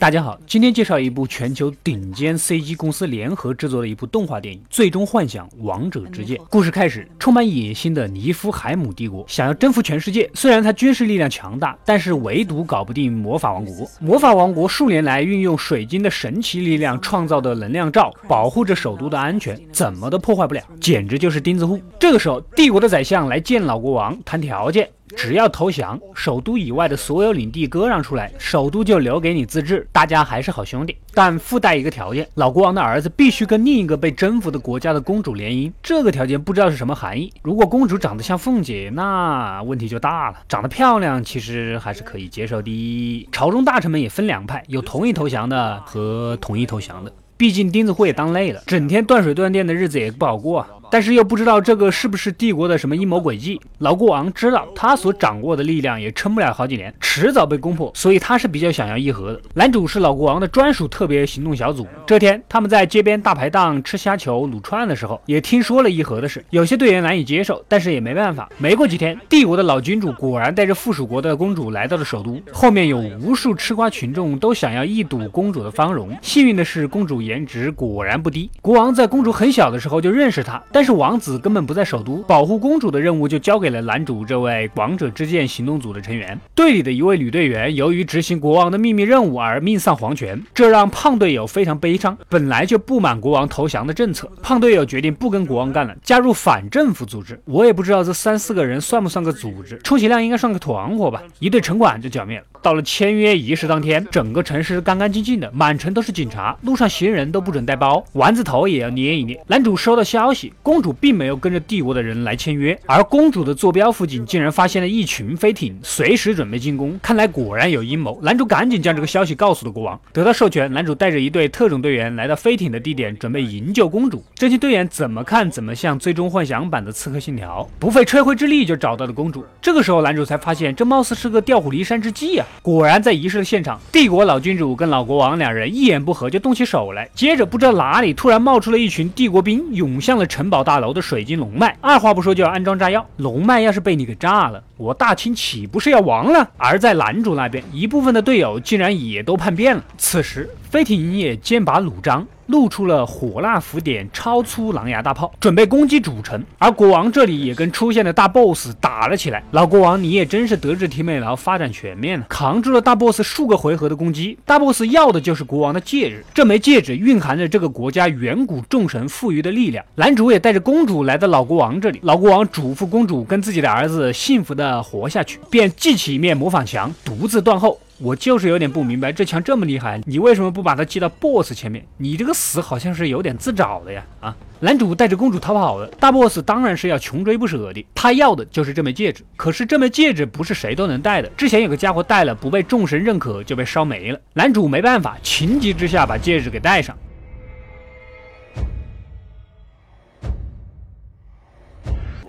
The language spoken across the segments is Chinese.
大家好，今天介绍一部全球顶尖 CG 公司联合制作的一部动画电影《最终幻想：王者之剑》。故事开始，充满野心的尼夫海姆帝国想要征服全世界。虽然他军事力量强大，但是唯独搞不定魔法王国。魔法王国数年来运用水晶的神奇力量创造的能量罩，保护着首都的安全，怎么都破坏不了，简直就是钉子户。这个时候，帝国的宰相来见老国王谈条件。只要投降，首都以外的所有领地割让出来，首都就留给你自治，大家还是好兄弟。但附带一个条件，老国王的儿子必须跟另一个被征服的国家的公主联姻。这个条件不知道是什么含义。如果公主长得像凤姐，那问题就大了。长得漂亮其实还是可以接受的。朝中大臣们也分两派，有同意投降的和同意投降的。毕竟钉子户也当累了，整天断水断电的日子也不好过啊。但是又不知道这个是不是帝国的什么阴谋诡计。老国王知道他所掌握的力量也撑不了好几年，迟早被攻破，所以他是比较想要议和的。男主是老国王的专属特别行动小组。这天他们在街边大排档吃虾球、卤串的时候，也听说了议和的事。有些队员难以接受，但是也没办法。没过几天，帝国的老君主果然带着附属国的公主来到了首都。后面有无数吃瓜群众都想要一睹公主的芳容。幸运的是，公主颜值果然不低。国王在公主很小的时候就认识她。但是王子根本不在首都，保护公主的任务就交给了男主这位王者之剑行动组的成员。队里的一位女队员由于执行国王的秘密任务而命丧黄泉，这让胖队友非常悲伤。本来就不满国王投降的政策，胖队友决定不跟国王干了，加入反政府组织。我也不知道这三四个人算不算个组织，充其量应该算个团伙吧。一队城管就剿灭了。到了签约仪式当天，整个城市干干净净的，满城都是警察，路上行人都不准带包，丸子头也要捏一捏。男主收到消息，公主并没有跟着帝国的人来签约，而公主的坐标附近竟然发现了一群飞艇，随时准备进攻。看来果然有阴谋。男主赶紧将这个消息告诉了国王，得到授权，男主带着一队特种队员来到飞艇的地点，准备营救公主。这些队员怎么看怎么像《最终幻想》版的《刺客信条》，不费吹灰之力就找到了公主。这个时候，男主才发现这貌似是个调虎离山之计啊！果然，在仪式的现场，帝国老君主跟老国王两人一言不合就动起手来。接着，不知道哪里突然冒出了一群帝国兵，涌向了城堡大楼的水晶龙脉，二话不说就要安装炸药。龙脉要是被你给炸了，我大清岂不是要亡了？而在男主那边，一部分的队友竟然也都叛变了。此时，飞艇也剑拔弩张。露出了火辣浮点超粗狼牙大炮，准备攻击主城。而国王这里也跟出现的大 boss 打了起来。老国王，你也真是德智体美劳发展全面了，扛住了大 boss 数个回合的攻击。大 boss 要的就是国王的戒指，这枚戒指蕴含着这个国家远古众神赋予的力量。男主也带着公主来到老国王这里，老国王嘱咐公主跟自己的儿子幸福的呃活下去，便记起一面模仿墙，独自断后。我就是有点不明白，这墙这么厉害，你为什么不把它寄到 BOSS 前面？你这个死好像是有点自找的呀！啊，男主带着公主逃跑了，大 BOSS 当然是要穷追不舍的。他要的就是这枚戒指，可是这枚戒指不是谁都能戴的。之前有个家伙戴了，不被众神认可，就被烧没了。男主没办法，情急之下把戒指给戴上。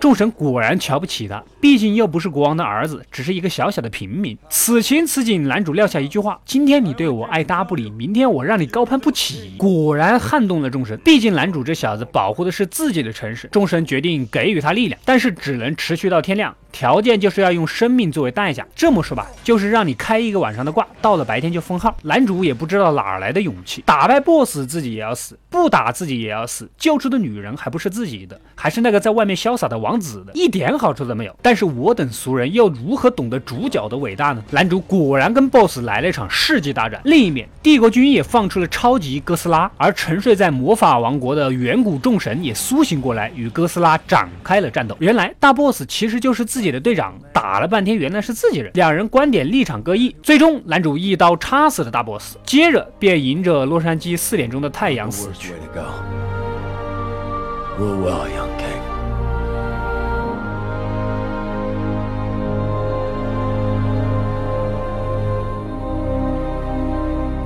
众神果然瞧不起他，毕竟又不是国王的儿子，只是一个小小的平民。此情此景，男主撂下一句话：“今天你对我爱搭不理，明天我让你高攀不起。”果然撼动了众神。毕竟男主这小子保护的是自己的城市，众神决定给予他力量，但是只能持续到天亮。条件就是要用生命作为代价。这么说吧，就是让你开一个晚上的挂，到了白天就封号。男主也不知道哪来的勇气，打败 BOSS 自己也要死，不打自己也要死。救出的女人还不是自己的，还是那个在外面潇洒的王子的，一点好处都没有。但是我等俗人又如何懂得主角的伟大呢？男主果然跟 BOSS 来了一场世纪大战。另一面，帝国军也放出了超级哥斯拉，而沉睡在魔法王国的远古众神也苏醒过来，与哥斯拉展开了战斗。原来大 BOSS 其实就是自。自己的队长打了半天，原来是自己人。两人观点立场各异，最终男主一刀插死了大 boss，接着便迎着洛杉矶四点钟的太阳死去。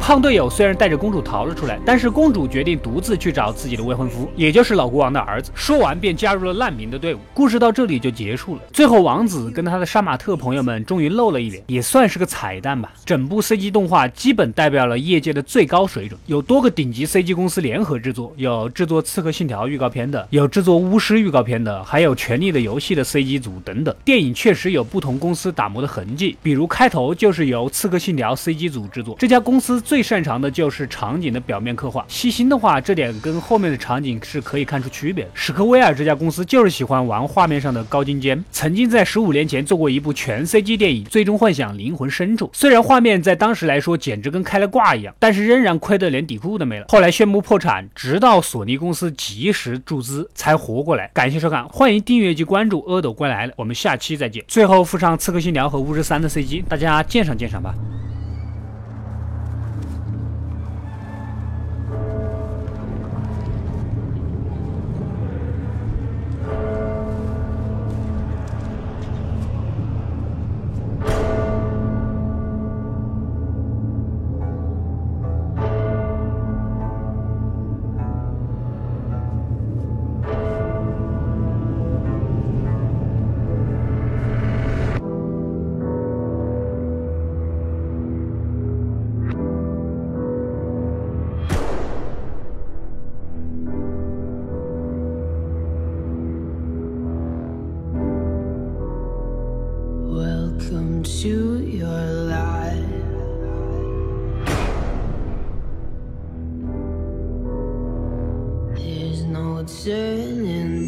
胖队友虽然带着公主逃了出来，但是公主决定独自去找自己的未婚夫，也就是老国王的儿子。说完便加入了难民的队伍。故事到这里就结束了。最后，王子跟他的杀马特朋友们终于露了一脸，也算是个彩蛋吧。整部 CG 动画基本代表了业界的最高水准，有多个顶级 CG 公司联合制作，有制作《刺客信条》预告片的，有制作《巫师》预告片的，还有《权力的游戏》的 CG 组等等。电影确实有不同公司打磨的痕迹，比如开头就是由《刺客信条》CG 组制作，这家公司最。最擅长的就是场景的表面刻画。细心的话，这点跟后面的场景是可以看出区别的。史克威尔这家公司就是喜欢玩画面上的高精尖，曾经在十五年前做过一部全 CG 电影《最终幻想：灵魂深处》，虽然画面在当时来说简直跟开了挂一样，但是仍然亏得连底裤都没了。后来宣布破产，直到索尼公司及时注资才活过来。感谢收看，欢迎订阅及关注阿斗归来了，我们下期再见。最后附上《刺客信条》和《巫师三》的 CG，大家鉴赏鉴赏吧。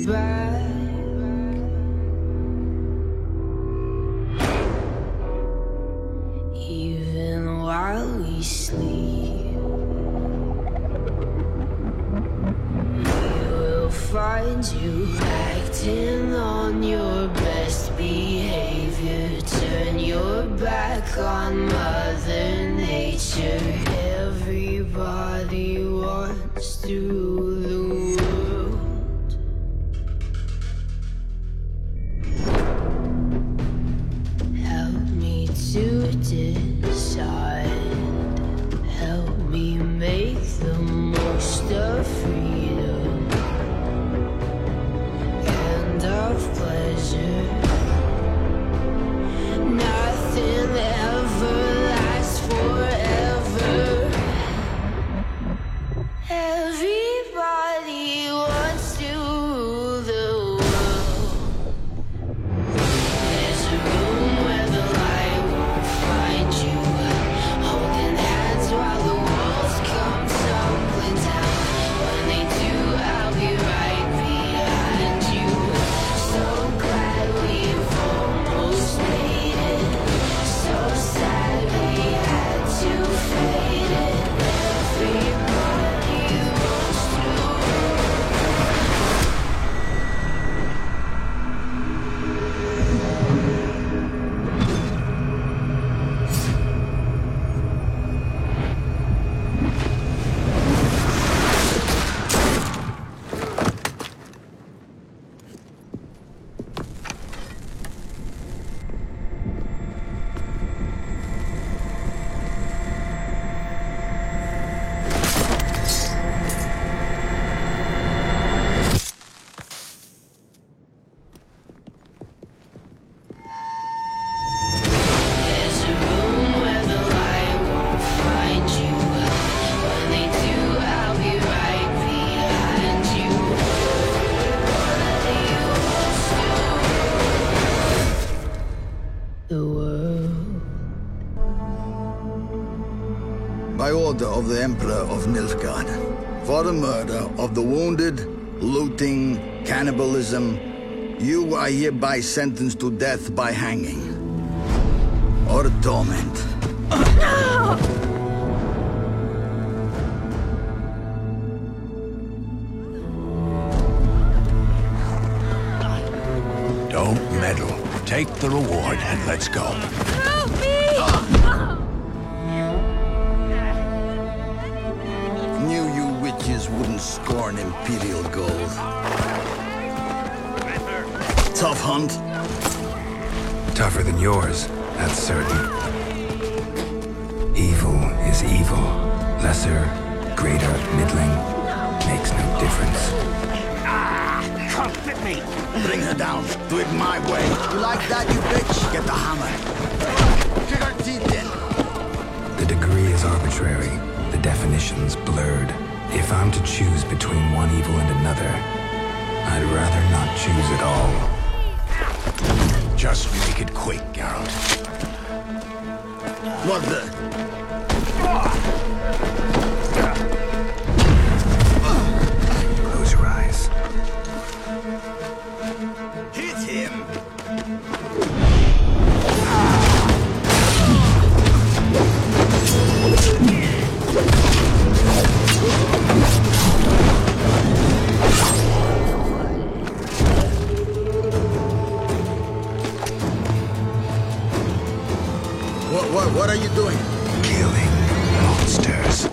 Even while we sleep, we will find you acting on your best behavior. Turn your back on Mother Order of the Emperor of Nilfgaard, for the murder of the wounded, looting, cannibalism, you are hereby sentenced to death by hanging or torment. No! Don't meddle. Take the reward and let's go. Knew you witches wouldn't scorn imperial gold. Tough hunt. Tougher than yours, that's certain. Evil is evil. Lesser, greater, middling, makes no difference. Ah, come at me! Bring her down. Do it my way. You like that, you bitch? Get the hammer. Kick her teeth in. The degree is arbitrary, the definition's blurred. If I'm to choose between one evil and another, I'd rather not choose at all. Just make it quick, Geralt. What the? What, what are you doing? Killing monsters.